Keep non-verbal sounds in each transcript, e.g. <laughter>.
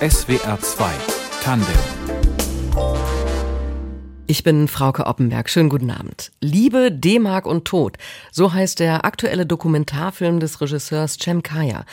SWR 2 Tandem ich bin Frauke Oppenberg. Schönen guten Abend. Liebe, D-Mark und Tod. So heißt der aktuelle Dokumentarfilm des Regisseurs Cem Kaya.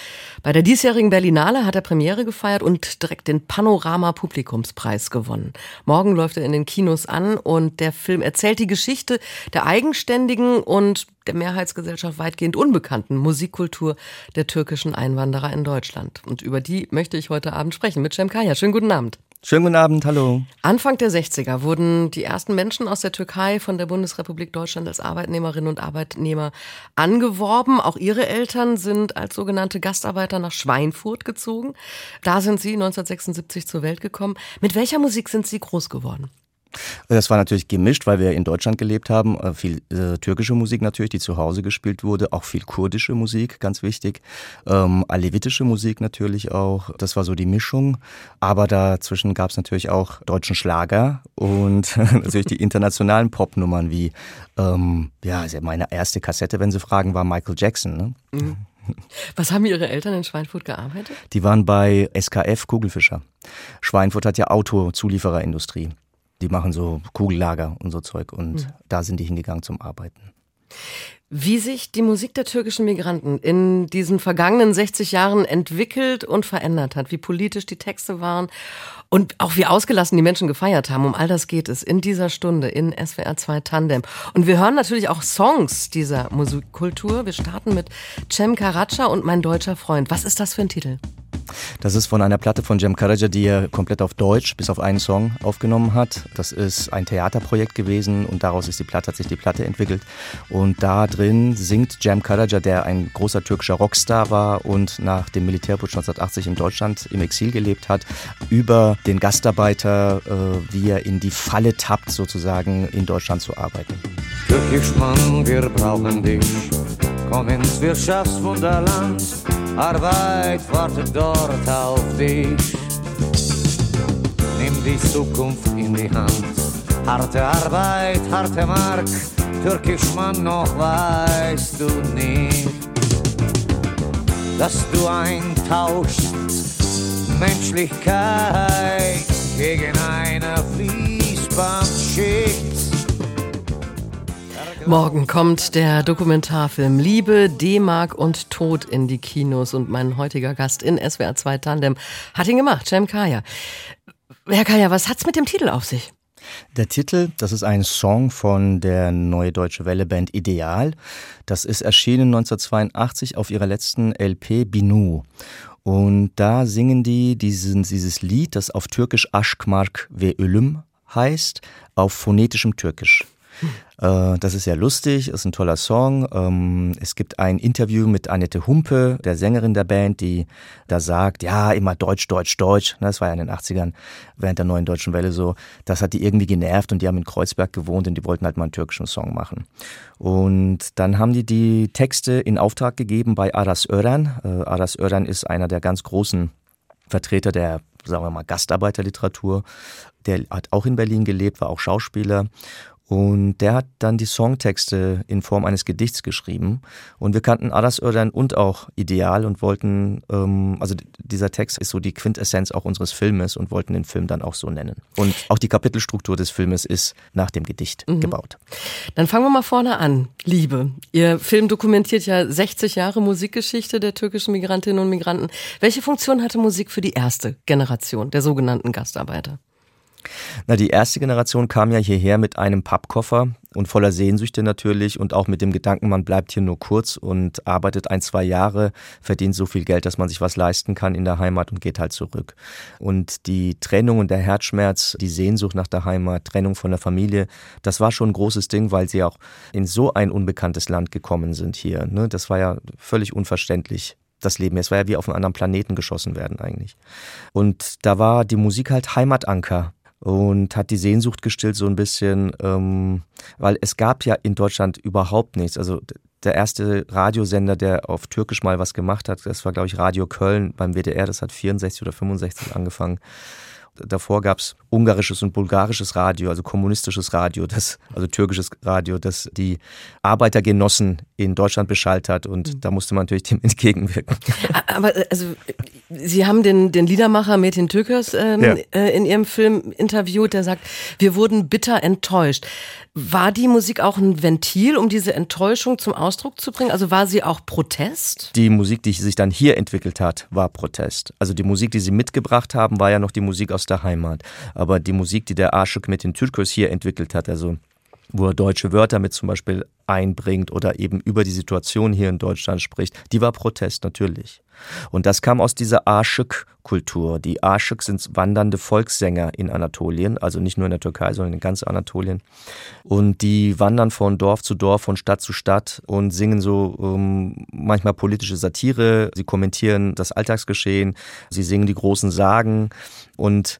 Bei der diesjährigen Berlinale hat er Premiere gefeiert und direkt den Panorama Publikumspreis gewonnen. Morgen läuft er in den Kinos an und der Film erzählt die Geschichte der eigenständigen und der Mehrheitsgesellschaft weitgehend unbekannten Musikkultur der türkischen Einwanderer in Deutschland. Und über die möchte ich heute Abend sprechen mit Cem Kaya. Schönen guten Abend. Schönen guten Abend, hallo. Anfang der 60er wurden die ersten Menschen aus der Türkei von der Bundesrepublik Deutschland als Arbeitnehmerinnen und Arbeitnehmer angeworben. Auch ihre Eltern sind als sogenannte Gastarbeiter nach Schweinfurt gezogen. Da sind sie 1976 zur Welt gekommen. Mit welcher Musik sind sie groß geworden? Das war natürlich gemischt, weil wir in Deutschland gelebt haben. Äh, viel äh, türkische Musik natürlich, die zu Hause gespielt wurde. Auch viel kurdische Musik, ganz wichtig. Ähm, alevitische Musik natürlich auch. Das war so die Mischung. Aber dazwischen gab es natürlich auch deutschen Schlager und <laughs> natürlich die internationalen Popnummern wie, ähm, ja, meine erste Kassette, wenn Sie fragen, war Michael Jackson. Ne? Mhm. Was haben Ihre Eltern in Schweinfurt gearbeitet? Die waren bei SKF Kugelfischer. Schweinfurt hat ja Autozuliefererindustrie. Die machen so Kugellager und so Zeug und mhm. da sind die hingegangen zum Arbeiten. Wie sich die Musik der türkischen Migranten in diesen vergangenen 60 Jahren entwickelt und verändert hat, wie politisch die Texte waren und auch wie ausgelassen die Menschen gefeiert haben, um all das geht es in dieser Stunde in SWR 2 Tandem. Und wir hören natürlich auch Songs dieser Musikkultur. Wir starten mit Cem Karaca und Mein deutscher Freund. Was ist das für ein Titel? Das ist von einer Platte von Cem Karaca, die er komplett auf Deutsch bis auf einen Song aufgenommen hat. Das ist ein Theaterprojekt gewesen und daraus ist die Platte, hat sich die Platte entwickelt. Und da drin singt Cem Karaca, der ein großer türkischer Rockstar war und nach dem Militärputsch 1980 in Deutschland im Exil gelebt hat, über den Gastarbeiter, äh, wie er in die Falle tappt, sozusagen in Deutschland zu arbeiten. Türkisch Mann, wir brauchen dich. Komm ins Wirtschaftswunderland Arbeit wartet dort auf dich. Nimm die Zukunft in die Hand. Harte Arbeit, harte Mark, türkisch Mann, noch weißt du nicht, dass du eintauschst Menschlichkeit gegen eine Fließbandschicht. Morgen kommt der Dokumentarfilm Liebe, D-Mark und Tod in die Kinos und mein heutiger Gast in SWR 2 Tandem hat ihn gemacht, Cem Kaya. Herr Kaya, was hat's mit dem Titel auf sich? Der Titel, das ist ein Song von der Neue Deutsche Welle Band Ideal. Das ist erschienen 1982 auf ihrer letzten LP Binu. Und da singen die diesen, dieses Lied, das auf Türkisch Aşkmark ve Ölüm heißt, auf phonetischem Türkisch. Äh, das ist ja lustig, ist ein toller Song. Ähm, es gibt ein Interview mit Annette Humpe, der Sängerin der Band, die da sagt, ja, immer Deutsch, Deutsch, Deutsch. Das war ja in den 80ern während der neuen deutschen Welle so. Das hat die irgendwie genervt und die haben in Kreuzberg gewohnt und die wollten halt mal einen türkischen Song machen. Und dann haben die die Texte in Auftrag gegeben bei Aras Ören. Äh, Aras Ören ist einer der ganz großen Vertreter der, sagen wir mal, Gastarbeiterliteratur. Der hat auch in Berlin gelebt, war auch Schauspieler und der hat dann die Songtexte in Form eines Gedichts geschrieben. Und wir kannten Aras Ördern und auch Ideal und wollten, ähm, also dieser Text ist so die Quintessenz auch unseres Filmes und wollten den Film dann auch so nennen. Und auch die Kapitelstruktur des Filmes ist nach dem Gedicht mhm. gebaut. Dann fangen wir mal vorne an. Liebe. Ihr Film dokumentiert ja 60 Jahre Musikgeschichte der türkischen Migrantinnen und Migranten. Welche Funktion hatte Musik für die erste Generation der sogenannten Gastarbeiter? Na, die erste Generation kam ja hierher mit einem Pappkoffer und voller Sehnsüchte natürlich und auch mit dem Gedanken, man bleibt hier nur kurz und arbeitet ein, zwei Jahre, verdient so viel Geld, dass man sich was leisten kann in der Heimat und geht halt zurück. Und die Trennung und der Herzschmerz, die Sehnsucht nach der Heimat, Trennung von der Familie, das war schon ein großes Ding, weil sie auch in so ein unbekanntes Land gekommen sind hier. Ne? Das war ja völlig unverständlich das Leben. Es war ja wie auf einem anderen Planeten geschossen werden eigentlich. Und da war die Musik halt Heimatanker und hat die Sehnsucht gestillt so ein bisschen, ähm, weil es gab ja in Deutschland überhaupt nichts. Also der erste Radiosender, der auf Türkisch mal was gemacht hat, das war glaube ich Radio Köln beim WDR, das hat 64 oder 65 angefangen. Davor gab es ungarisches und bulgarisches Radio, also kommunistisches Radio, das, also türkisches Radio, das die Arbeitergenossen in Deutschland beschallt hat und mhm. da musste man natürlich dem <laughs> entgegenwirken. Aber also Sie haben den, den Liedermacher Metin Türkers ähm, ja. äh, in Ihrem Film interviewt, der sagt, wir wurden bitter enttäuscht. War die Musik auch ein Ventil, um diese Enttäuschung zum Ausdruck zu bringen? Also war sie auch Protest? Die Musik, die sich dann hier entwickelt hat, war Protest. Also die Musik, die sie mitgebracht haben, war ja noch die Musik aus Heimat. Aber die Musik, die der Aşık mit den Türkos hier entwickelt hat, also wo er deutsche Wörter mit zum Beispiel einbringt oder eben über die Situation hier in Deutschland spricht, die war Protest natürlich. Und das kam aus dieser Aşık-Kultur. Die Aşık sind wandernde Volkssänger in Anatolien, also nicht nur in der Türkei, sondern in ganz Anatolien. Und die wandern von Dorf zu Dorf, von Stadt zu Stadt und singen so um, ähm, manchmal politische Satire. Sie kommentieren das Alltagsgeschehen, sie singen die großen Sagen und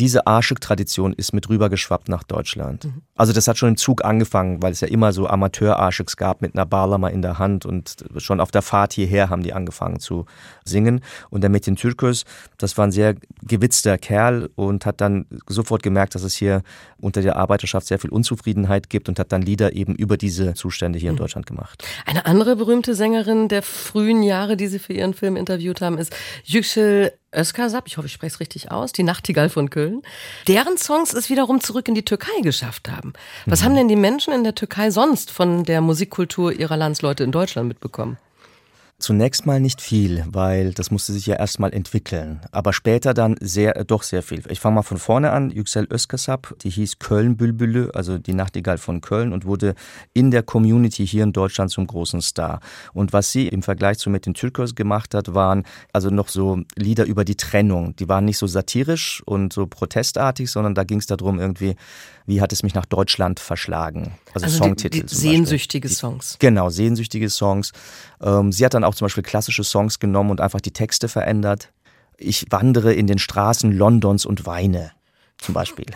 diese Arschik-Tradition ist mit rübergeschwappt nach Deutschland. Mhm. Also das hat schon im Zug angefangen, weil es ja immer so Amateur-Arschiks gab mit einer Barlama in der Hand und schon auf der Fahrt hierher haben die angefangen zu singen. Und der Metin Türkos, das war ein sehr gewitzter Kerl und hat dann sofort gemerkt, dass es hier unter der Arbeiterschaft sehr viel Unzufriedenheit gibt und hat dann Lieder eben über diese Zustände hier in mhm. Deutschland gemacht. Eine andere berühmte Sängerin der frühen Jahre, die Sie für Ihren Film interviewt haben, ist Yüksel Özkasap, ich hoffe, ich spreche es richtig aus, die Nachtigall von Köln, deren Songs es wiederum zurück in die Türkei geschafft haben. Was mhm. haben denn die Menschen in der Türkei sonst von der Musikkultur ihrer Landsleute in Deutschland mitbekommen? Zunächst mal nicht viel, weil das musste sich ja erstmal entwickeln. Aber später dann sehr, äh, doch sehr viel. Ich fange mal von vorne an. Yüksel Özkasap, die hieß Köln Bülbülü, also die Nachtigall von Köln und wurde in der Community hier in Deutschland zum großen Star. Und was sie im Vergleich zu Metin Türkos gemacht hat, waren also noch so Lieder über die Trennung. Die waren nicht so satirisch und so protestartig, sondern da ging es darum irgendwie, wie hat es mich nach Deutschland verschlagen? Also, also Songtitel. Die, die sehnsüchtige Beispiel. Songs. Genau, sehnsüchtige Songs. Ähm, sie hat dann auch zum Beispiel klassische Songs genommen und einfach die Texte verändert. Ich wandere in den Straßen Londons und weine zum Beispiel. <laughs>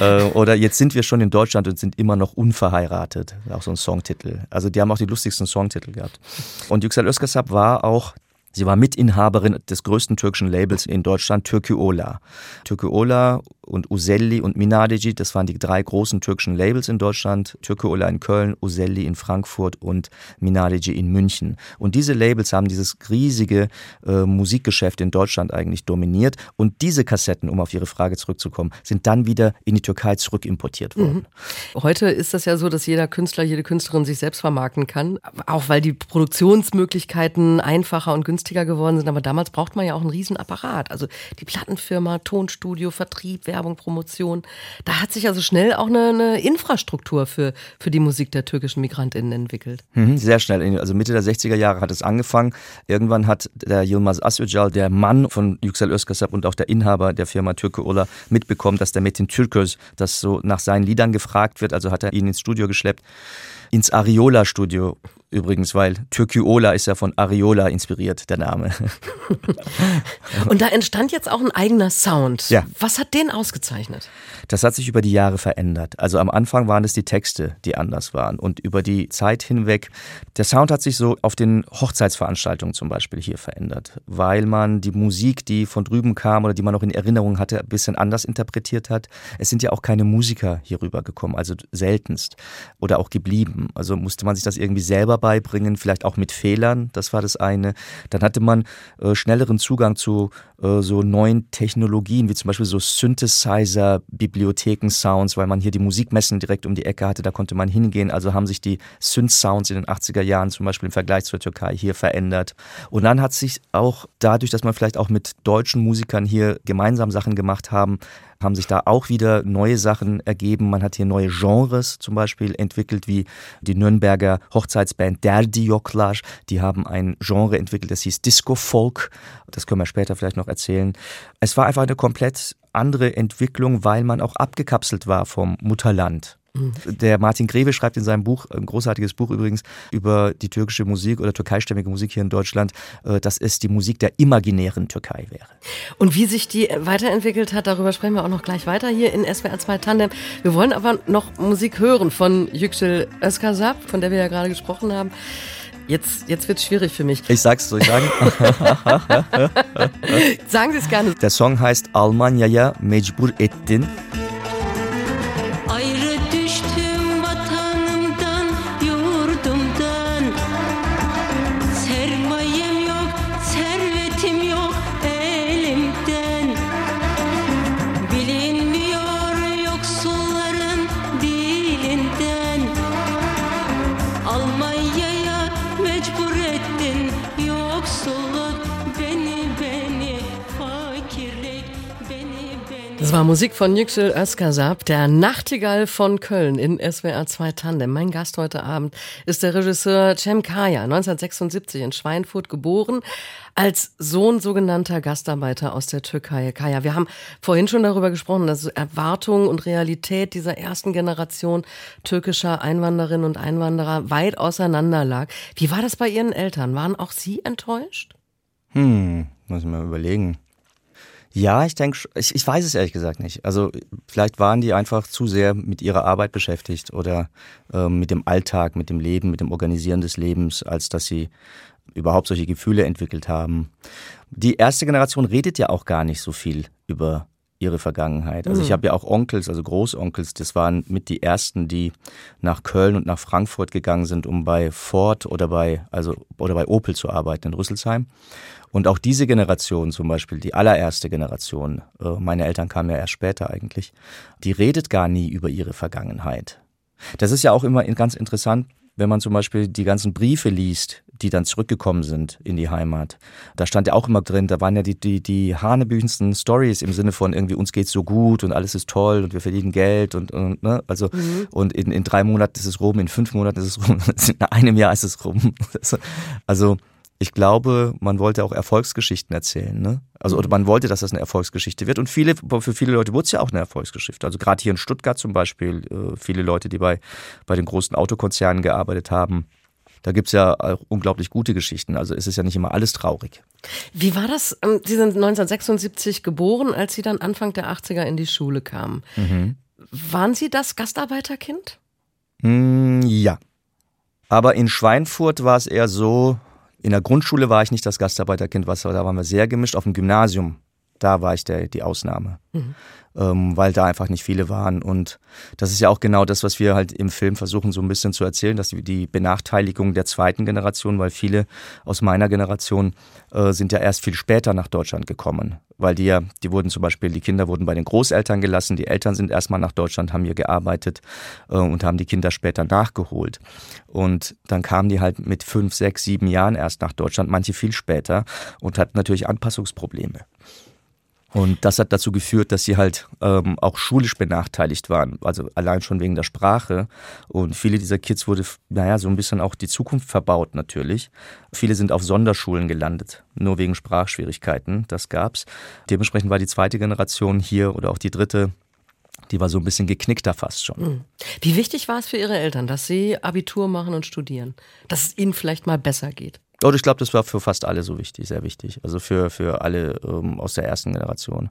Äh, oder jetzt sind wir schon in Deutschland und sind immer noch unverheiratet. Auch so ein Songtitel. Also die haben auch die lustigsten Songtitel gehabt. Und Yüksel Özkasap war auch Sie war Mitinhaberin des größten türkischen Labels in Deutschland, Türküola. Türküola und Uselli und Minadici, das waren die drei großen türkischen Labels in Deutschland. Türküola in Köln, Uselli in Frankfurt und Minadici in München. Und diese Labels haben dieses riesige äh, Musikgeschäft in Deutschland eigentlich dominiert. Und diese Kassetten, um auf Ihre Frage zurückzukommen, sind dann wieder in die Türkei zurückimportiert worden. Mhm. Heute ist das ja so, dass jeder Künstler, jede Künstlerin sich selbst vermarkten kann. Auch weil die Produktionsmöglichkeiten einfacher und günstiger günstiger geworden sind, aber damals braucht man ja auch einen riesen Apparat. Also die Plattenfirma, Tonstudio, Vertrieb, Werbung, Promotion. Da hat sich also schnell auch eine, eine Infrastruktur für, für die Musik der türkischen MigrantInnen entwickelt. Mhm, sehr schnell. Also Mitte der 60er Jahre hat es angefangen. Irgendwann hat der Yilmaz Asücal, der Mann von Yüksel Özkasap und auch der Inhaber der Firma Türke Ola, mitbekommen, dass der Metin Türkös, das so nach seinen Liedern gefragt wird. Also hat er ihn ins Studio geschleppt ins Ariola-Studio übrigens, weil Türkiola ist ja von Ariola inspiriert, der Name. <laughs> Und da entstand jetzt auch ein eigener Sound. Ja. Was hat den ausgezeichnet? Das hat sich über die Jahre verändert. Also am Anfang waren es die Texte, die anders waren. Und über die Zeit hinweg, der Sound hat sich so auf den Hochzeitsveranstaltungen zum Beispiel hier verändert, weil man die Musik, die von drüben kam oder die man noch in Erinnerung hatte, ein bisschen anders interpretiert hat. Es sind ja auch keine Musiker hier rübergekommen, also seltenst oder auch geblieben. Also musste man sich das irgendwie selber beibringen, vielleicht auch mit Fehlern, das war das eine. Dann hatte man äh, schnelleren Zugang zu äh, so neuen Technologien, wie zum Beispiel so Synthesizer, Bibliotheken, Sounds, weil man hier die Musikmessen direkt um die Ecke hatte, da konnte man hingehen. Also haben sich die Synth-Sounds in den 80er Jahren zum Beispiel im Vergleich zur Türkei hier verändert. Und dann hat sich auch dadurch, dass man vielleicht auch mit deutschen Musikern hier gemeinsam Sachen gemacht haben, haben sich da auch wieder neue Sachen ergeben. Man hat hier neue Genres zum Beispiel entwickelt, wie die Nürnberger Hochzeitsband Derdi Yoklar. Die haben ein Genre entwickelt, das hieß Disco Folk. Das können wir später vielleicht noch erzählen. Es war einfach eine komplett andere Entwicklung, weil man auch abgekapselt war vom Mutterland. Der Martin Greve schreibt in seinem Buch, ein großartiges Buch übrigens, über die türkische Musik oder türkeistämmige Musik hier in Deutschland, äh, dass es die Musik der imaginären Türkei wäre. Und wie sich die weiterentwickelt hat, darüber sprechen wir auch noch gleich weiter hier in SWR 2 Tandem. Wir wollen aber noch Musik hören von Yüksel Özkasap, von der wir ja gerade gesprochen haben. Jetzt, jetzt wird es schwierig für mich. Ich sag's, soll ich sagen? <laughs> sagen Sie es gerne. Der Song heißt Almanya'ya mecbur ettin. Das war Musik von Yüksel Özkasap, der Nachtigall von Köln in SWR 2 Tandem. Mein Gast heute Abend ist der Regisseur Cem Kaya, 1976 in Schweinfurt geboren, als Sohn sogenannter Gastarbeiter aus der Türkei. Kaya, wir haben vorhin schon darüber gesprochen, dass Erwartung und Realität dieser ersten Generation türkischer Einwanderinnen und Einwanderer weit auseinander lag. Wie war das bei Ihren Eltern? Waren auch Sie enttäuscht? Hm, muss ich mal überlegen. Ja, ich denke, ich, ich weiß es ehrlich gesagt nicht. Also vielleicht waren die einfach zu sehr mit ihrer Arbeit beschäftigt oder äh, mit dem Alltag, mit dem Leben, mit dem Organisieren des Lebens, als dass sie überhaupt solche Gefühle entwickelt haben. Die erste Generation redet ja auch gar nicht so viel über ihre Vergangenheit. Also ich mhm. habe ja auch Onkels, also Großonkels, das waren mit die ersten, die nach Köln und nach Frankfurt gegangen sind, um bei Ford oder bei also oder bei Opel zu arbeiten in Rüsselsheim. Und auch diese Generation zum Beispiel, die allererste Generation, äh, meine Eltern kamen ja erst später eigentlich, die redet gar nie über ihre Vergangenheit. Das ist ja auch immer ganz interessant, wenn man zum Beispiel die ganzen Briefe liest, die dann zurückgekommen sind in die Heimat. Da stand ja auch immer drin, da waren ja die, die, die hanebüchensten Stories im Sinne von irgendwie uns geht's so gut und alles ist toll und wir verdienen Geld und, und ne, also mhm. und in, in drei Monaten ist es rum, in fünf Monaten ist es rum, <laughs> in einem Jahr ist es rum. <laughs> Also ich glaube, man wollte auch Erfolgsgeschichten erzählen. Ne? Also oder man wollte, dass das eine Erfolgsgeschichte wird. Und viele, für viele Leute wurde es ja auch eine Erfolgsgeschichte. Also gerade hier in Stuttgart zum Beispiel, äh, viele Leute, die bei, bei den großen Autokonzernen gearbeitet haben, da gibt's ja auch unglaublich gute Geschichten. Also es ist ja nicht immer alles traurig. Wie war das? Ähm, Sie sind 1976 geboren, als Sie dann Anfang der 80er in die Schule kamen. Mhm. Waren Sie das Gastarbeiterkind? Mm, ja. Aber in Schweinfurt war es eher so, in der Grundschule war ich nicht das Gastarbeiterkind, was, da waren wir sehr gemischt. Auf dem Gymnasium, da war ich der, die Ausnahme. Mhm ähm, weil da einfach nicht viele waren. Und das ist ja auch genau das, was wir halt im Film versuchen so ein bisschen zu erzählen, dass die, die Benachteiligung der zweiten Generation, weil viele aus meiner Generation äh, sind ja erst viel später nach Deutschland gekommen, weil die ja, die wurden zum Beispiel, die Kinder wurden bei den Großeltern gelassen, die Eltern sind erstmal nach Deutschland, haben hier gearbeitet äh, und haben die Kinder später nachgeholt. Und dann kamen die halt mit fünf, sechs, sieben Jahren erst nach Deutschland, manche viel später und hatten natürlich Anpassungsprobleme. Und das hat dazu geführt, dass sie halt ähm, auch schulisch benachteiligt waren, also allein schon wegen der Sprache. Und viele dieser Kids wurde, naja, so ein bisschen auch die Zukunft verbaut natürlich. Viele sind auf Sonderschulen gelandet, nur wegen Sprachschwierigkeiten, das gab's. Dementsprechend war die zweite Generation hier oder auch die dritte die war so ein bisschen geknickter fast schon. Hm. Wie wichtig war es für Ihre Eltern, dass Sie Abitur machen und studieren? Dass es Ihnen vielleicht mal besser geht? Und ich glaube, das war für fast alle so wichtig, sehr wichtig. Also für, für alle ähm, aus der ersten Generation,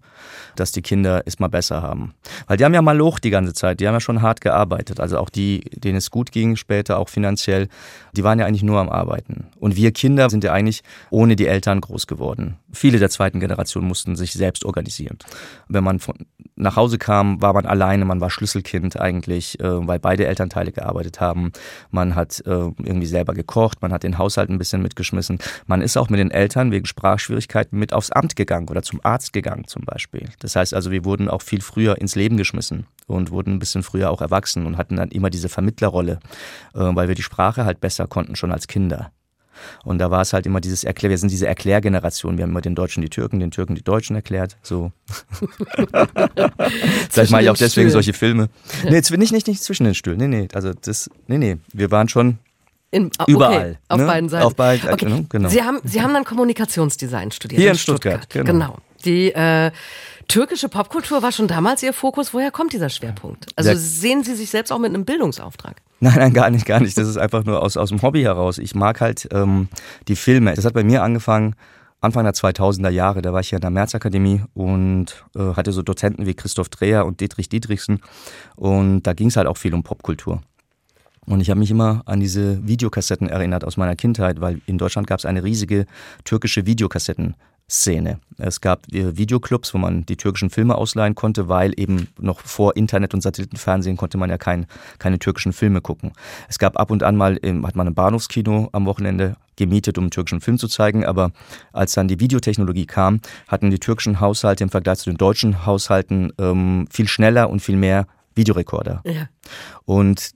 dass die Kinder es mal besser haben. Weil die haben ja mal Loch die ganze Zeit, die haben ja schon hart gearbeitet. Also auch die, denen es gut ging später, auch finanziell, die waren ja eigentlich nur am Arbeiten. Und wir Kinder sind ja eigentlich ohne die Eltern groß geworden. Viele der zweiten Generation mussten sich selbst organisieren. Wenn man von, nach Hause kam, war man alleine, man war Schlüsselkind eigentlich, äh, weil beide Elternteile gearbeitet haben. Man hat äh, irgendwie selber gekocht, man hat den Haushalt ein bisschen mitgeschmissen. Man ist auch mit den Eltern wegen Sprachschwierigkeiten mit aufs Amt gegangen oder zum Arzt gegangen zum Beispiel. Das heißt also, wir wurden auch viel früher ins Leben geschmissen und wurden ein bisschen früher auch erwachsen und hatten dann immer diese Vermittlerrolle, äh, weil wir die Sprache halt besser konnten schon als Kinder. Und da war es halt immer dieses Erklär, wir sind diese Erklärgeneration. Wir haben immer den Deutschen die Türken, den Türken die Deutschen erklärt. So. <laughs> Vielleicht mache ich auch deswegen Stühlen. solche Filme. Nee, nicht, nicht, nicht zwischen den Stühlen. Nee, nee. Also das, nee, nee. Wir waren schon in, okay, überall. Auf ne? beiden Seiten. Auf beiden, okay. Ne? genau. Sie haben, Sie haben dann Kommunikationsdesign studiert. Hier in, in Stuttgart, Stuttgart. Genau. genau. Die äh, türkische Popkultur war schon damals Ihr Fokus. Woher kommt dieser Schwerpunkt? Also Der, sehen Sie sich selbst auch mit einem Bildungsauftrag? Nein, nein, gar nicht, gar nicht. Das ist einfach nur aus, aus dem Hobby heraus. Ich mag halt ähm, die Filme. Das hat bei mir angefangen Anfang der 2000er Jahre. Da war ich hier in der Märzakademie und äh, hatte so Dozenten wie Christoph Dreher und Dietrich Dietrichsen. Und da ging es halt auch viel um Popkultur. Und ich habe mich immer an diese Videokassetten erinnert aus meiner Kindheit, weil in Deutschland gab es eine riesige türkische Videokassetten. Szene. Es gab äh, Videoclubs, wo man die türkischen Filme ausleihen konnte, weil eben noch vor Internet und Satellitenfernsehen konnte man ja kein, keine türkischen Filme gucken. Es gab ab und an mal, hat man ein Bahnhofskino am Wochenende gemietet, um einen türkischen Film zu zeigen, aber als dann die Videotechnologie kam, hatten die türkischen Haushalte im Vergleich zu den deutschen Haushalten ähm, viel schneller und viel mehr Videorekorder. Ja. Und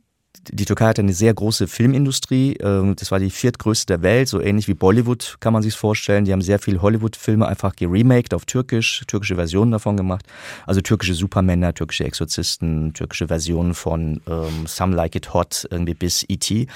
die Türkei hat eine sehr große Filmindustrie. Ähm, das war die viertgrößte der Welt, so ähnlich wie Bollywood kann man sich vorstellen. Die haben sehr viel Hollywood-Filme einfach geremaked auf Türkisch, türkische Versionen davon gemacht. Also türkische Supermänner, türkische Exorzisten, türkische Versionen von ähm, Some Like It Hot irgendwie bis E.T.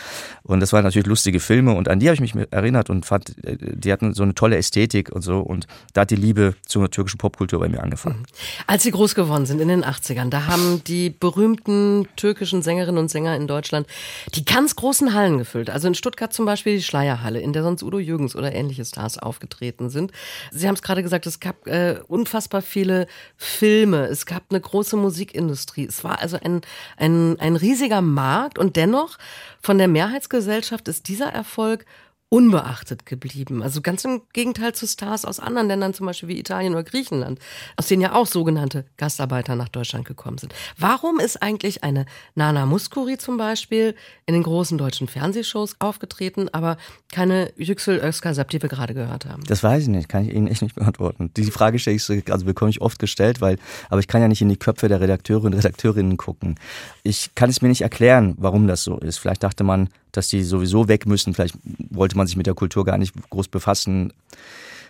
Und das waren natürlich lustige Filme und an die habe ich mich erinnert und fand, äh, die hatten so eine tolle Ästhetik und so. Und da hat die Liebe zur türkischen Popkultur bei mir angefangen. Mhm. Als Sie groß geworden sind in den 80ern, da haben die berühmten türkischen Sängerinnen und Sänger in Deutschland die ganz großen Hallen gefüllt. Also in Stuttgart zum Beispiel die Schleierhalle, in der sonst Udo Jürgens oder ähnliche Stars aufgetreten sind. Sie haben es gerade gesagt, es gab äh, unfassbar viele Filme, es gab eine große Musikindustrie. Es war also ein, ein, ein riesiger Markt und dennoch von der Mehrheitsgesellschaft ist dieser Erfolg unbeachtet geblieben. Also ganz im Gegenteil zu Stars aus anderen Ländern, zum Beispiel wie Italien oder Griechenland, aus denen ja auch sogenannte Gastarbeiter nach Deutschland gekommen sind. Warum ist eigentlich eine Nana Muskuri zum Beispiel in den großen deutschen Fernsehshows aufgetreten, aber keine Yüksel Özkasap, die wir gerade gehört haben? Das weiß ich nicht, kann ich Ihnen echt nicht beantworten. Die Frage stelle ich, also bekomme ich oft gestellt, weil, aber ich kann ja nicht in die Köpfe der Redakteure und Redakteurinnen gucken. Ich kann es mir nicht erklären, warum das so ist. Vielleicht dachte man, dass die sowieso weg müssen. Vielleicht wollte man sich mit der Kultur gar nicht groß befassen.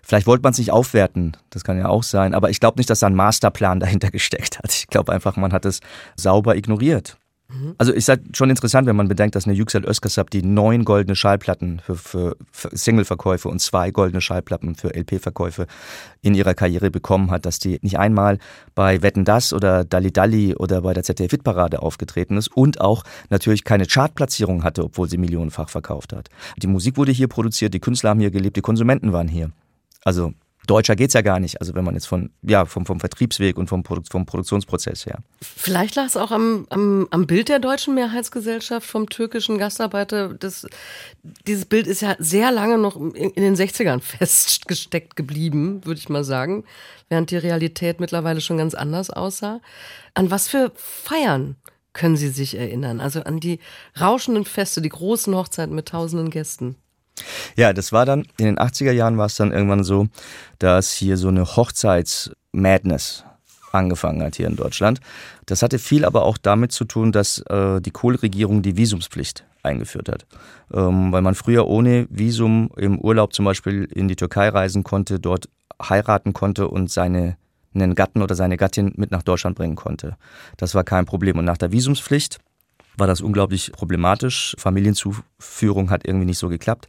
Vielleicht wollte man es nicht aufwerten, das kann ja auch sein, aber ich glaube nicht, dass da ein Masterplan dahinter gesteckt hat. Ich glaube einfach, man hat es sauber ignoriert. Mhm. Also ist halt schon interessant, wenn man bedenkt, dass eine Yüksel Özkasap die neun goldene Schallplatten für, für, für Singleverkäufe und zwei goldene Schallplatten für LP-Verkäufe in ihrer Karriere bekommen hat, dass die nicht einmal bei Wetten Das oder Dalli Dalli oder bei der ZDF Hitparade aufgetreten ist und auch natürlich keine Chartplatzierung hatte, obwohl sie millionenfach verkauft hat. Die Musik wurde hier produziert, die Künstler haben hier gelebt, die Konsumenten waren hier. Also Deutscher geht's ja gar nicht. Also wenn man jetzt von, ja, vom, vom Vertriebsweg und vom, Produ vom Produktionsprozess her. Vielleicht lag es auch am, am, am Bild der deutschen Mehrheitsgesellschaft vom türkischen Gastarbeiter. Das, dieses Bild ist ja sehr lange noch in, in den 60ern <laughs> festgesteckt geblieben, würde ich mal sagen. Während die Realität mittlerweile schon ganz anders aussah. An was für Feiern können Sie sich erinnern? Also an die rauschenden Feste, die großen Hochzeiten mit tausenden Gästen. Ja, das war dann, in den 80er Jahren war es dann irgendwann so, dass hier so eine Hochzeits-Madness angefangen hat hier in Deutschland. Das hatte viel aber auch damit zu tun, dass äh, die Kohl-Regierung die Visumspflicht eingeführt hat. Ähm, weil man früher ohne Visum im Urlaub zum Beispiel in die Türkei reisen konnte, dort heiraten konnte und seine einen Gatten oder seine Gattin mit nach Deutschland bringen konnte. Das war kein Problem. Und nach der Visumspflicht war das unglaublich problematisch. Familienzuführung hat irgendwie nicht so geklappt.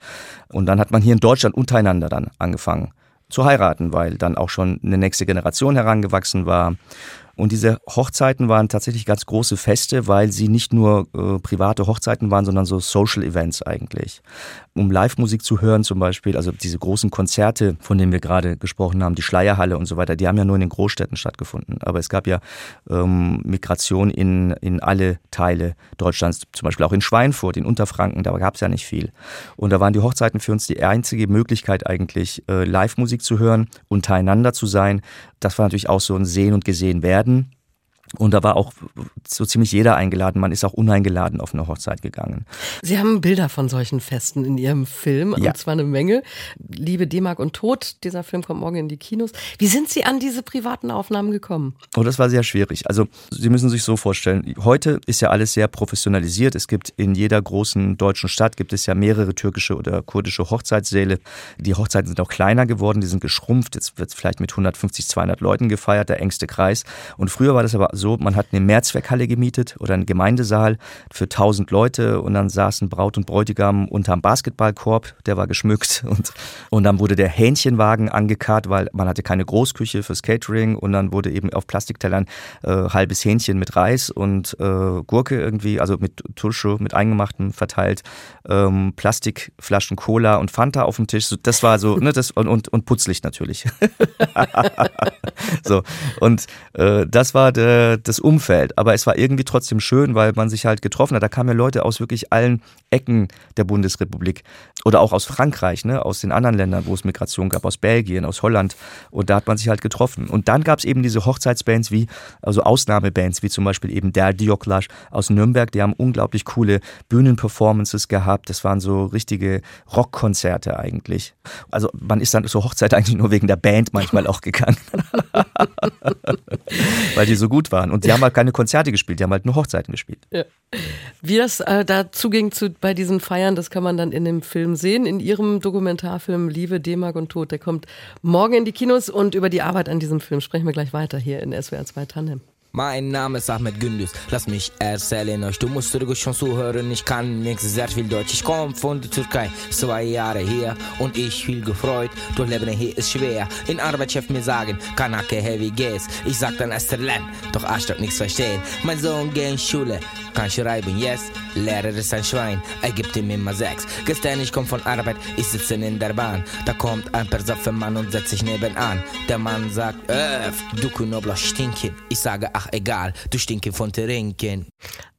Und dann hat man hier in Deutschland untereinander dann angefangen zu heiraten, weil dann auch schon eine nächste Generation herangewachsen war. Und diese Hochzeiten waren tatsächlich ganz große Feste, weil sie nicht nur äh, private Hochzeiten waren, sondern so Social Events eigentlich um Live-Musik zu hören zum Beispiel, also diese großen Konzerte, von denen wir gerade gesprochen haben, die Schleierhalle und so weiter, die haben ja nur in den Großstädten stattgefunden. Aber es gab ja ähm, Migration in, in alle Teile Deutschlands, zum Beispiel auch in Schweinfurt, in Unterfranken, da gab es ja nicht viel. Und da waren die Hochzeiten für uns die einzige Möglichkeit eigentlich, äh, Live-Musik zu hören, untereinander zu sein. Das war natürlich auch so ein Sehen und Gesehen werden werden. Und da war auch so ziemlich jeder eingeladen. Man ist auch uneingeladen auf eine Hochzeit gegangen. Sie haben Bilder von solchen Festen in Ihrem Film, ja. und zwar eine Menge. Liebe D-Mark und Tod, dieser Film kommt morgen in die Kinos. Wie sind Sie an diese privaten Aufnahmen gekommen? Oh, das war sehr schwierig. Also Sie müssen sich so vorstellen, heute ist ja alles sehr professionalisiert. Es gibt in jeder großen deutschen Stadt gibt es ja mehrere türkische oder kurdische Hochzeitssäle. Die Hochzeiten sind auch kleiner geworden, die sind geschrumpft. Jetzt wird vielleicht mit 150, 200 Leuten gefeiert, der engste Kreis. Und früher war das aber so, so, man hat eine Mehrzweckhalle gemietet oder einen Gemeindesaal für 1000 Leute und dann saßen Braut und Bräutigam unterm Basketballkorb, der war geschmückt <laughs> und, und dann wurde der Hähnchenwagen angekarrt, weil man hatte keine Großküche fürs Catering und dann wurde eben auf Plastiktellern äh, halbes Hähnchen mit Reis und äh, Gurke irgendwie, also mit Tusche, mit Eingemachtem verteilt, ähm, Plastikflaschen Cola und Fanta auf dem Tisch. So, das war so, ne, das und, und, und Putzlicht natürlich. <laughs> so, und äh, das war der äh, das Umfeld. Aber es war irgendwie trotzdem schön, weil man sich halt getroffen hat. Da kamen ja Leute aus wirklich allen Ecken der Bundesrepublik oder auch aus Frankreich, ne, aus den anderen Ländern, wo es Migration gab, aus Belgien, aus Holland. Und da hat man sich halt getroffen. Und dann gab es eben diese Hochzeitsbands wie, also Ausnahmebands, wie zum Beispiel eben der Dioklash aus Nürnberg. Die haben unglaublich coole Bühnenperformances gehabt. Das waren so richtige Rockkonzerte eigentlich. Also man ist dann zur Hochzeit <laughs> eigentlich nur wegen der Band manchmal auch gegangen. <laughs> Weil die so gut waren. Und die haben halt keine Konzerte gespielt, die haben halt nur Hochzeiten gespielt. Ja. Wie das äh, dazu ging zu, bei diesen Feiern, das kann man dann in dem Film sehen, in ihrem Dokumentarfilm Liebe, D-Mark und Tod. Der kommt morgen in die Kinos und über die Arbeit an diesem Film sprechen wir gleich weiter hier in SWR 2 Tandem. Mein Name ist Ahmed Gündüz, lass mich erzählen euch, du musst ruhig schon zuhören, ich kann nix sehr viel Deutsch, ich komm von der Türkei, zwei Jahre hier. Und ich viel gefreut, doch Leben hier ist schwer, in Arbeitschef mir sagen, Kanake heavy gaze, ich sag dann Esterlen, doch Arschloch nichts verstehen, mein Sohn geht in Schule, kann schreiben, yes, Lehrer ist ein Schwein, er gibt ihm immer sechs, gestern ich komm von Arbeit, ich sitze in der Bahn, da kommt ein Mann und setzt sich nebenan, der Mann sagt, öff, du Knoblauch stinken, ich sage, ach egal, du stinke von Trinken.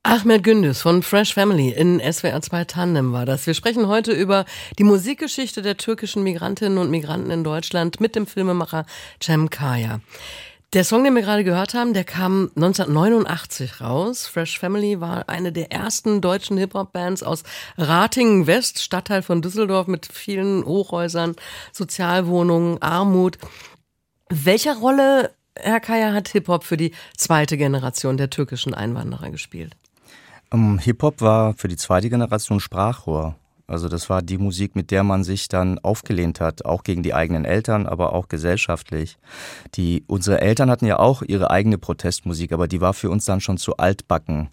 Ahmed Gündüz von Fresh Family in SWR 2 Tandem war das. Wir sprechen heute über die Musikgeschichte der türkischen Migrantinnen und Migranten in Deutschland mit dem Filmemacher Cem Kaya. Der Song, den wir gerade gehört haben, der kam 1989 raus. Fresh Family war eine der ersten deutschen Hip-Hop-Bands aus Ratingen West, Stadtteil von Düsseldorf mit vielen Hochhäusern, Sozialwohnungen, Armut. Welche Rolle Herr Kaya hat Hip-Hop für die zweite Generation der türkischen Einwanderer gespielt. Um, ähm, Hip-Hop war für die zweite Generation Sprachrohr. Also das war die Musik, mit der man sich dann aufgelehnt hat, auch gegen die eigenen Eltern, aber auch gesellschaftlich. Die, unsere Eltern hatten ja auch ihre eigene Protestmusik, aber die war für uns dann schon zu altbacken.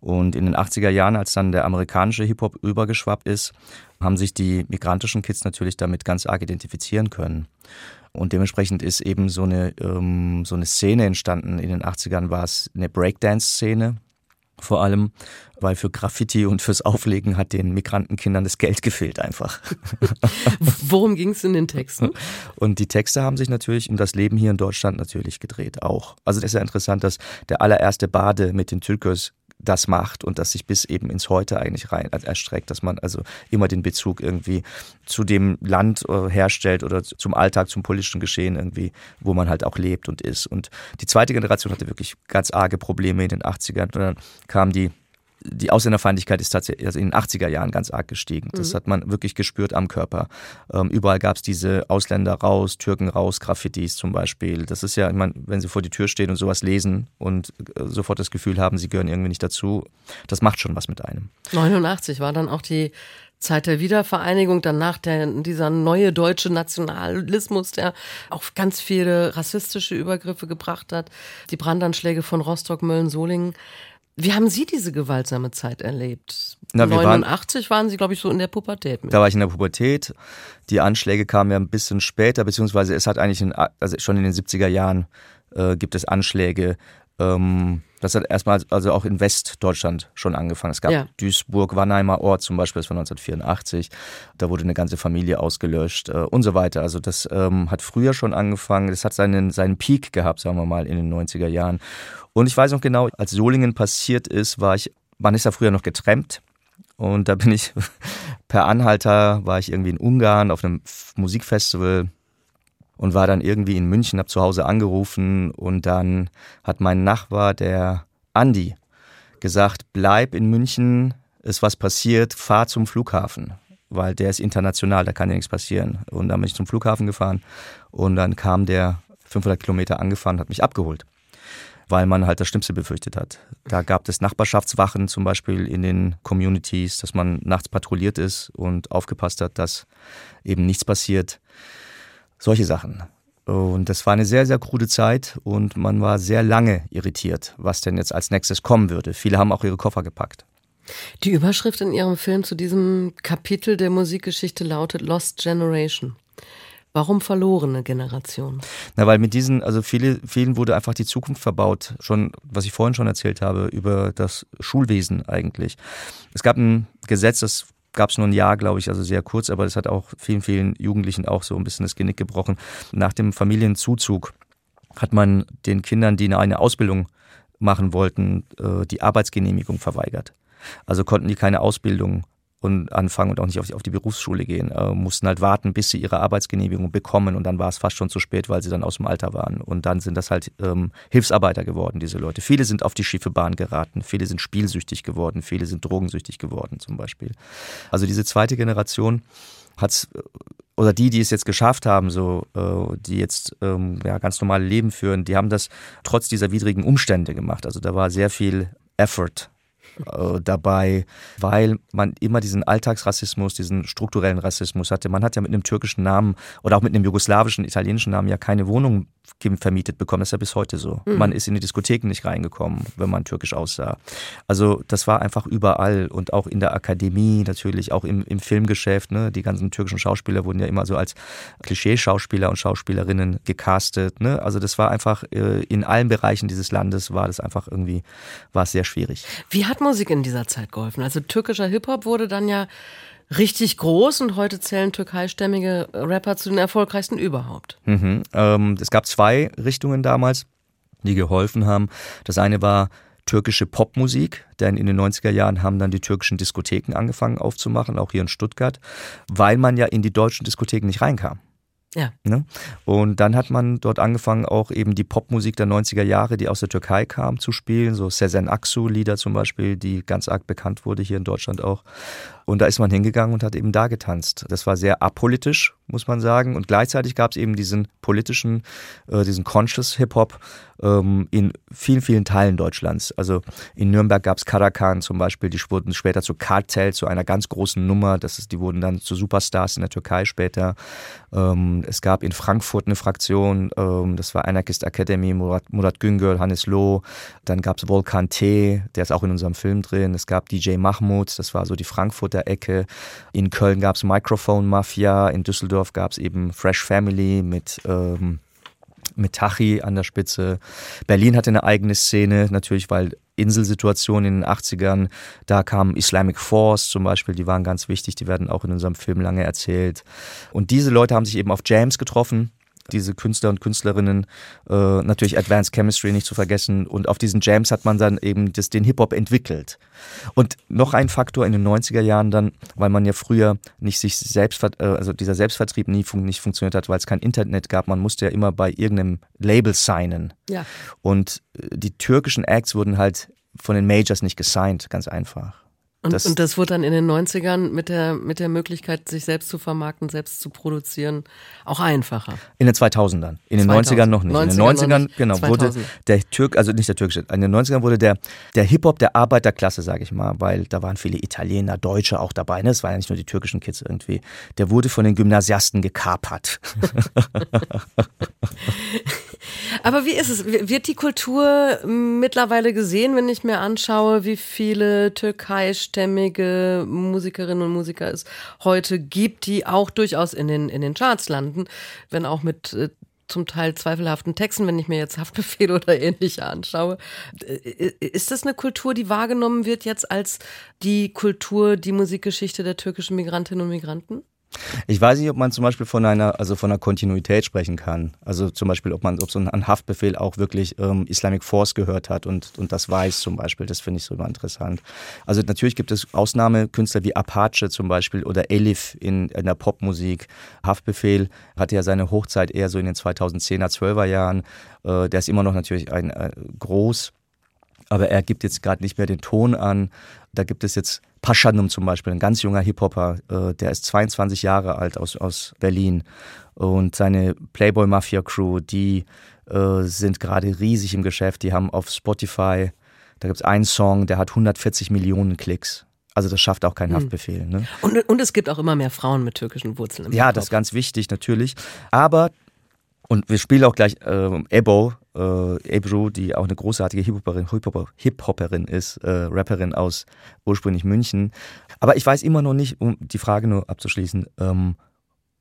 Und in den 80er Jahren, als dann der amerikanische Hip-Hop übergeschwappt ist, haben sich die migrantischen Kids natürlich damit ganz arg identifizieren können. Und dementsprechend ist eben so eine, ähm, so eine Szene entstanden. In den 80ern war es eine Breakdance-Szene, vor allem, weil für Graffiti und fürs Auflegen hat den Migrantenkindern das Geld gefehlt einfach. <laughs> Worum ging es in den Texten? Und die Texte haben sich natürlich um das Leben hier in Deutschland natürlich gedreht, auch. Also das ist ja interessant, dass der allererste Bade mit den Türkos das macht und das sich bis eben ins Heute eigentlich rein erstreckt, dass man also immer den Bezug irgendwie zu dem Land äh, herstellt oder zum Alltag, zum politischen Geschehen irgendwie, wo man halt auch lebt und ist. Und die zweite Generation hatte wirklich ganz arge Probleme in den 80ern und dann kam die die Ausländerfeindlichkeit ist tatsächlich also in den 80er Jahren ganz arg gestiegen. Das mhm. hat man wirklich gespürt am Körper. Ähm, überall gab es diese Ausländer raus, Türken raus, Graffitis zum Beispiel. Das ist ja, ich meine, wenn sie vor die Tür stehen und sowas lesen und äh, sofort das Gefühl haben, sie gehören irgendwie nicht dazu, das macht schon was mit einem. 89 war dann auch die Zeit der Wiedervereinigung, danach der, dieser neue deutsche Nationalismus, der auch ganz viele rassistische Übergriffe gebracht hat, die Brandanschläge von Rostock, Mölln, Solingen. Wie haben Sie diese gewaltsame Zeit erlebt? Na, 89 waren, waren, Sie, glaube ich, so in der Pubertät. Mit. Da war ich in der Pubertät. Die Anschläge kamen ja ein bisschen später, beziehungsweise es hat eigentlich in, also schon in den 70er Jahren äh, gibt es Anschläge. Ähm, das hat erstmal also auch in Westdeutschland schon angefangen. Es gab ja. Duisburg, Wannheimer Ort zum Beispiel, das war 1984. Da wurde eine ganze Familie ausgelöscht äh, und so weiter. Also das ähm, hat früher schon angefangen. Das hat seinen, seinen Peak gehabt, sagen wir mal, in den 90er Jahren. Und ich weiß noch genau, als Solingen passiert ist, war ich, man ist ja früher noch getrennt. Und da bin ich <laughs> per Anhalter, war ich irgendwie in Ungarn auf einem Musikfestival und war dann irgendwie in München, habe zu Hause angerufen und dann hat mein Nachbar, der Andi, gesagt, bleib in München, ist was passiert, fahr zum Flughafen, weil der ist international, da kann ja nichts passieren. Und dann bin ich zum Flughafen gefahren und dann kam der 500 Kilometer angefahren, hat mich abgeholt weil man halt das Schlimmste befürchtet hat. Da gab es Nachbarschaftswachen zum Beispiel in den Communities, dass man nachts patrouilliert ist und aufgepasst hat, dass eben nichts passiert. Solche Sachen. Und das war eine sehr, sehr krude Zeit und man war sehr lange irritiert, was denn jetzt als nächstes kommen würde. Viele haben auch ihre Koffer gepackt. Die Überschrift in Ihrem Film zu diesem Kapitel der Musikgeschichte lautet Lost Generation. Warum verlorene Generation? Na, weil mit diesen, also viele, vielen wurde einfach die Zukunft verbaut. Schon, was ich vorhin schon erzählt habe, über das Schulwesen eigentlich. Es gab ein Gesetz, das gab es nur ein Jahr, glaube ich, also sehr kurz, aber das hat auch vielen, vielen Jugendlichen auch so ein bisschen das Genick gebrochen. Nach dem Familienzuzug hat man den Kindern, die eine Ausbildung machen wollten, äh, die Arbeitsgenehmigung verweigert. Also konnten die keine Ausbildung und anfangen und auch nicht auf die, auf die Berufsschule gehen, äh, mussten halt warten, bis sie ihre Arbeitsgenehmigung bekommen und dann war es fast schon zu spät, weil sie dann aus dem Alter waren. Und dann sind das halt ähm, Hilfsarbeiter geworden, diese Leute. Viele sind auf die schiefe Bahn geraten, viele sind spielsüchtig geworden, viele sind drogensüchtig geworden zum Beispiel. Also diese zweite Generation hat oder die, die es jetzt geschafft haben, so äh, die jetzt ähm, ja, ganz normale Leben führen, die haben das trotz dieser widrigen Umstände gemacht. Also da war sehr viel Effort äh, dabei, weil man immer diesen Alltagsrassismus, diesen strukturellen Rassismus hatte. Man hat ja mit einem türkischen Namen oder auch mit einem jugoslawischen, italienischen Namen ja keine Wohnung vermietet bekommen. Das ist ja bis heute so. Mhm. Man ist in die Diskotheken nicht reingekommen, wenn man türkisch aussah. Also das war einfach überall und auch in der Akademie natürlich, auch im, im Filmgeschäft. Ne? Die ganzen türkischen Schauspieler wurden ja immer so als Klischee-Schauspieler und Schauspielerinnen gecastet. Ne? Also das war einfach äh, in allen Bereichen dieses Landes war das einfach irgendwie war es sehr schwierig. Wie hat Musik in dieser Zeit geholfen? Also türkischer Hip-Hop wurde dann ja richtig groß und heute zählen türkeistämmige Rapper zu den erfolgreichsten überhaupt. Mhm. Ähm, es gab zwei Richtungen damals, die geholfen haben. Das eine war türkische Popmusik, denn in den 90er Jahren haben dann die türkischen Diskotheken angefangen aufzumachen, auch hier in Stuttgart, weil man ja in die deutschen Diskotheken nicht reinkam. Ja. Ne? Und dann hat man dort angefangen, auch eben die Popmusik der 90er Jahre, die aus der Türkei kam, zu spielen. So Sezen Aksu-Lieder zum Beispiel, die ganz arg bekannt wurde hier in Deutschland auch. Und da ist man hingegangen und hat eben da getanzt. Das war sehr apolitisch, muss man sagen. Und gleichzeitig gab es eben diesen politischen, äh, diesen Conscious Hip-Hop ähm, in vielen, vielen Teilen Deutschlands. Also in Nürnberg gab es Karakan zum Beispiel, die wurden später zu Kartell, zu einer ganz großen Nummer. Das ist, die wurden dann zu Superstars in der Türkei später. Ähm, es gab in Frankfurt eine Fraktion, ähm, das war Anarchist Academy, Murat, Murat Güngör, Hannes Loh. Dann gab es Volkan T., der ist auch in unserem Film drin. Es gab DJ Mahmoud, das war so die Frankfurt der Ecke. In Köln gab es Microphone Mafia, in Düsseldorf gab es eben Fresh Family mit ähm, mit Tachi an der Spitze. Berlin hatte eine eigene Szene, natürlich, weil Inselsituation in den 80ern, da kam Islamic Force zum Beispiel, die waren ganz wichtig, die werden auch in unserem Film lange erzählt. Und diese Leute haben sich eben auf Jams getroffen diese Künstler und Künstlerinnen, äh, natürlich Advanced Chemistry nicht zu vergessen. Und auf diesen Jams hat man dann eben das, den Hip-Hop entwickelt. Und noch ein Faktor in den 90er Jahren dann, weil man ja früher nicht sich selbst, äh, also dieser Selbstvertrieb nie fun nicht funktioniert hat, weil es kein Internet gab. Man musste ja immer bei irgendeinem Label signen. Ja. Und äh, die türkischen Acts wurden halt von den Majors nicht gesigned, ganz einfach. Und das, und das wurde dann in den 90ern mit der, mit der Möglichkeit, sich selbst zu vermarkten, selbst zu produzieren, auch einfacher. In den 2000ern. In den 2000. 90ern noch nicht. 90ern in den 90ern, genau, 2000. wurde der Türk, also nicht der türkische, in den 90ern wurde der, der Hip-Hop der Arbeiterklasse, sage ich mal, weil da waren viele Italiener, Deutsche auch dabei, ne? Es waren ja nicht nur die türkischen Kids irgendwie. Der wurde von den Gymnasiasten gekapert. <laughs> Aber wie ist es? Wird die Kultur mittlerweile gesehen, wenn ich mir anschaue, wie viele türkeistämmige Musikerinnen und Musiker es heute gibt, die auch durchaus in den, in den Charts landen, wenn auch mit äh, zum Teil zweifelhaften Texten, wenn ich mir jetzt Haftbefehl oder ähnliche anschaue. Äh, ist das eine Kultur, die wahrgenommen wird jetzt als die Kultur, die Musikgeschichte der türkischen Migrantinnen und Migranten? Ich weiß nicht, ob man zum Beispiel von einer, also von einer Kontinuität sprechen kann. Also zum Beispiel, ob man, ob so ein Haftbefehl auch wirklich ähm, Islamic Force gehört hat und, und das weiß zum Beispiel. Das finde ich so immer interessant. Also natürlich gibt es Ausnahmekünstler wie Apache zum Beispiel oder Elif in, in der Popmusik. Haftbefehl hatte ja seine Hochzeit eher so in den 2010er, 12er Jahren. Äh, der ist immer noch natürlich ein, ein groß, aber er gibt jetzt gerade nicht mehr den Ton an. Da gibt es jetzt Pashanum zum Beispiel, ein ganz junger Hip-Hopper, äh, der ist 22 Jahre alt aus, aus Berlin. Und seine Playboy Mafia Crew, die äh, sind gerade riesig im Geschäft. Die haben auf Spotify, da gibt es einen Song, der hat 140 Millionen Klicks. Also das schafft auch kein hm. Haftbefehl. Ne? Und, und es gibt auch immer mehr Frauen mit türkischen Wurzeln. Im ja, das ist ganz wichtig natürlich. Aber und wir spielen auch gleich äh, Ebo, äh, Ebru, die auch eine großartige Hip-Hopperin Hip -Hopperin ist, äh, Rapperin aus ursprünglich München. Aber ich weiß immer noch nicht, um die Frage nur abzuschließen, ähm,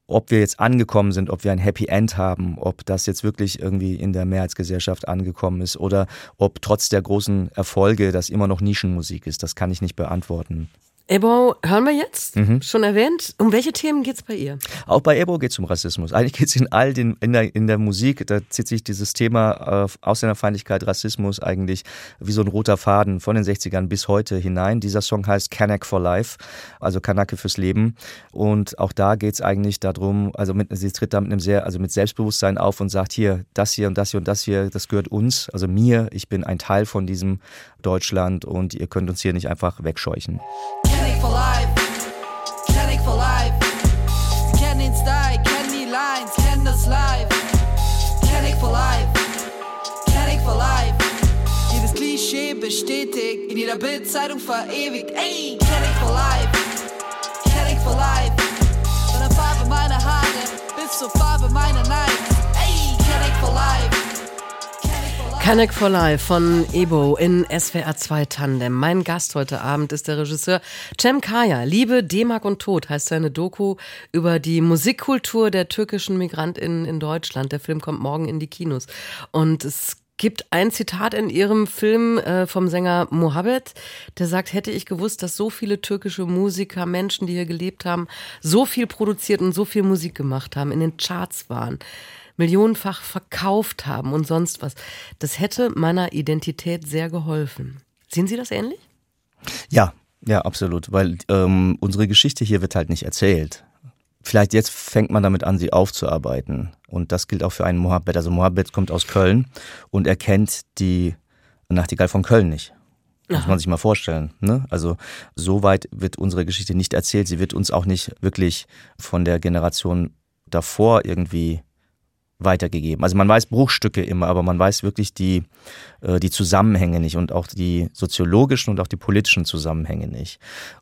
ob wir jetzt angekommen sind, ob wir ein Happy End haben, ob das jetzt wirklich irgendwie in der Mehrheitsgesellschaft angekommen ist oder ob trotz der großen Erfolge das immer noch Nischenmusik ist. Das kann ich nicht beantworten. Ebo hören wir jetzt, mhm. schon erwähnt. Um welche Themen geht es bei ihr? Auch bei Ebo geht es um Rassismus. Eigentlich geht es in all den, in der, in der Musik, da zieht sich dieses Thema äh, Ausländerfeindlichkeit, Rassismus eigentlich wie so ein roter Faden von den 60ern bis heute hinein. Dieser Song heißt Kanak for Life, also Kanake fürs Leben. Und auch da geht es eigentlich darum, also mit, sie tritt da mit einem sehr, also mit Selbstbewusstsein auf und sagt hier, das hier und das hier und das hier, das gehört uns, also mir, ich bin ein Teil von diesem Deutschland und ihr könnt uns hier nicht einfach wegscheuchen. Bestätigt, in jeder Bildzeitung verewigt. Ey, kenn for life, kenn for life. Von der Farbe meiner Haare bis zur Farbe meiner Nights. Ey, kenn for life. Connect for Life von Ebo in SWR 2 Tandem. Mein Gast heute Abend ist der Regisseur Cem Kaya. Liebe, D-Mark und Tod heißt seine Doku über die Musikkultur der türkischen MigrantInnen in Deutschland. Der Film kommt morgen in die Kinos. Und es gibt ein Zitat in ihrem Film äh, vom Sänger Mohabed, der sagt, hätte ich gewusst, dass so viele türkische Musiker, Menschen, die hier gelebt haben, so viel produziert und so viel Musik gemacht haben, in den Charts waren millionenfach verkauft haben und sonst was. Das hätte meiner Identität sehr geholfen. Sehen Sie das ähnlich? Ja, ja, absolut, weil ähm, unsere Geschichte hier wird halt nicht erzählt. Vielleicht jetzt fängt man damit an, sie aufzuarbeiten. Und das gilt auch für einen Mohammed. Also Mohammed kommt aus Köln und er kennt die Nachtigall von Köln nicht. Muss man sich mal vorstellen. Ne? Also so weit wird unsere Geschichte nicht erzählt. Sie wird uns auch nicht wirklich von der Generation davor irgendwie weitergegeben. Also man weiß Bruchstücke immer, aber man weiß wirklich die, äh, die Zusammenhänge nicht und auch die soziologischen und auch die politischen Zusammenhänge nicht.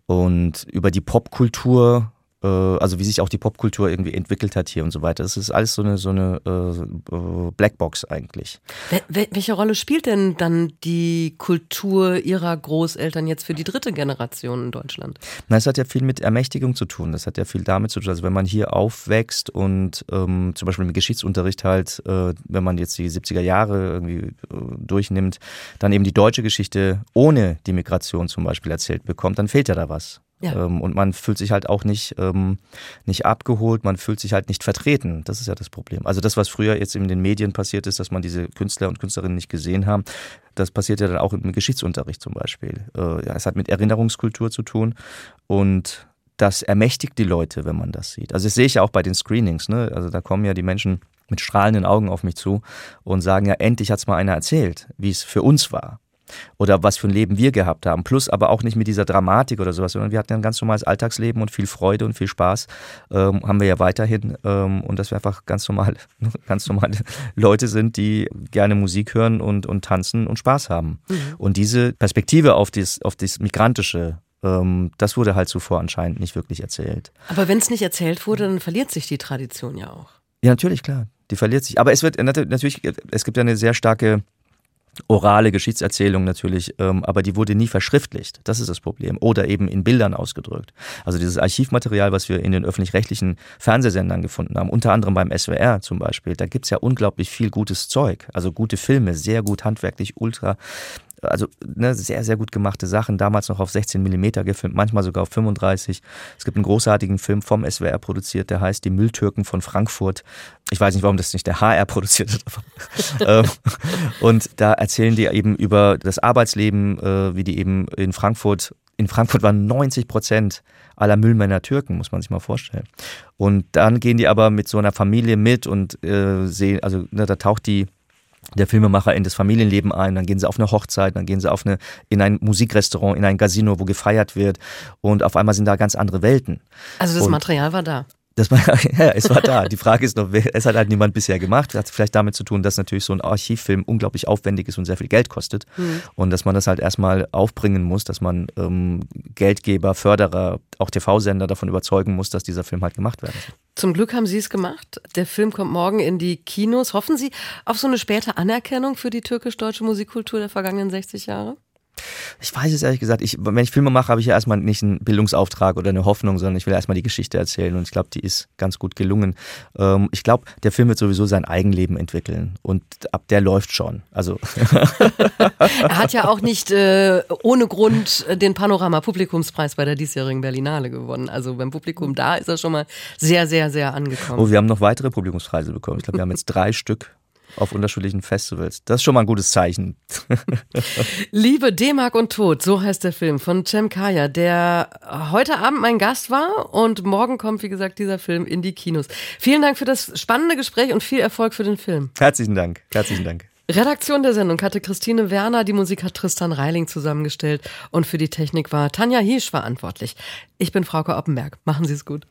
Und über die Popkultur also wie sich auch die Popkultur irgendwie entwickelt hat hier und so weiter. Das ist alles so eine, so eine äh, äh Blackbox eigentlich. Wel welche Rolle spielt denn dann die Kultur Ihrer Großeltern jetzt für die dritte Generation in Deutschland? Na, es hat ja viel mit Ermächtigung zu tun. Das hat ja viel damit zu tun. Also wenn man hier aufwächst und ähm, zum Beispiel im Geschichtsunterricht halt, äh, wenn man jetzt die 70er Jahre irgendwie äh, durchnimmt, dann eben die deutsche Geschichte ohne die Migration zum Beispiel erzählt bekommt, dann fehlt ja da was. Ja. Ähm, und man fühlt sich halt auch nicht, ähm, nicht abgeholt, man fühlt sich halt nicht vertreten. Das ist ja das Problem. Also das, was früher jetzt in den Medien passiert ist, dass man diese Künstler und Künstlerinnen nicht gesehen haben, das passiert ja dann auch im Geschichtsunterricht zum Beispiel. Äh, ja, es hat mit Erinnerungskultur zu tun und das ermächtigt die Leute, wenn man das sieht. Also das sehe ich ja auch bei den Screenings. Ne? Also da kommen ja die Menschen mit strahlenden Augen auf mich zu und sagen ja, endlich hat es mal einer erzählt, wie es für uns war oder was für ein Leben wir gehabt haben. Plus aber auch nicht mit dieser Dramatik oder sowas, sondern wir hatten ein ganz normales Alltagsleben und viel Freude und viel Spaß ähm, haben wir ja weiterhin ähm, und dass wir einfach ganz normal, <laughs> ganz normale Leute sind, die gerne Musik hören und, und tanzen und Spaß haben. Mhm. Und diese Perspektive auf das, auf das Migrantische ähm, das wurde halt zuvor anscheinend nicht wirklich erzählt. Aber wenn es nicht erzählt wurde, dann verliert sich die Tradition ja auch. Ja, natürlich, klar. Die verliert sich. Aber es wird natürlich, es gibt ja eine sehr starke orale Geschichtserzählung natürlich, ähm, aber die wurde nie verschriftlicht. Das ist das Problem. Oder eben in Bildern ausgedrückt. Also dieses Archivmaterial, was wir in den öffentlich-rechtlichen Fernsehsendern gefunden haben, unter anderem beim SWR zum Beispiel, da gibt's ja unglaublich viel gutes Zeug. Also gute Filme, sehr gut handwerklich, ultra also ne, sehr, sehr gut gemachte Sachen, damals noch auf 16 Millimeter gefilmt, manchmal sogar auf 35. Es gibt einen großartigen Film vom SWR produziert, der heißt Die Mülltürken von Frankfurt. Ich weiß nicht, warum das nicht der HR produziert hat. <laughs> Ähm, und da erzählen die eben über das Arbeitsleben, äh, wie die eben in Frankfurt, in Frankfurt waren 90 Prozent aller Müllmänner Türken, muss man sich mal vorstellen. Und dann gehen die aber mit so einer Familie mit und äh, sehen, also ne, da taucht die der Filmemacher in das Familienleben ein, dann gehen sie auf eine Hochzeit, dann gehen sie auf eine, in ein Musikrestaurant, in ein Casino, wo gefeiert wird und auf einmal sind da ganz andere Welten. Also das und Material war da. Das war, <laughs> ja, es war da. Die Frage ist noch, es hat halt niemand bisher gemacht. Das hat vielleicht damit zu tun, dass natürlich so ein Archivfilm unglaublich aufwendig ist und sehr viel Geld kostet. Mhm. Und dass man das halt erstmal aufbringen muss, dass man ähm, Geldgeber, Förderer, auch TV-Sender davon überzeugen muss, dass dieser Film halt gemacht werden soll. Zum Glück haben Sie es gemacht. Der Film kommt morgen in die Kinos. Hoffen Sie auf so eine späte Anerkennung für die türkisch-deutsche Musikkultur der vergangenen 60 Jahre? Ich weiß es ehrlich gesagt. Ich, wenn ich Filme mache, habe ich ja erstmal nicht einen Bildungsauftrag oder eine Hoffnung, sondern ich will erstmal die Geschichte erzählen und ich glaube, die ist ganz gut gelungen. Ähm, ich glaube, der Film wird sowieso sein Eigenleben entwickeln und ab der läuft schon. Also <laughs> er hat ja auch nicht äh, ohne Grund den Panorama Publikumspreis bei der diesjährigen Berlinale gewonnen. Also beim Publikum da ist er schon mal sehr, sehr, sehr angekommen. Oh, wir haben noch weitere Publikumspreise bekommen. Ich glaube, wir haben jetzt drei Stück auf unterschiedlichen Festivals. Das ist schon mal ein gutes Zeichen. <laughs> Liebe D-Mark und Tod, so heißt der Film von Cem Kaya, der heute Abend mein Gast war und morgen kommt, wie gesagt, dieser Film in die Kinos. Vielen Dank für das spannende Gespräch und viel Erfolg für den Film. Herzlichen Dank. Herzlichen Dank. Redaktion der Sendung hatte Christine Werner, die Musik hat Tristan Reiling zusammengestellt und für die Technik war Tanja Hiesch verantwortlich. Ich bin Frauke Oppenberg. Machen Sie es gut.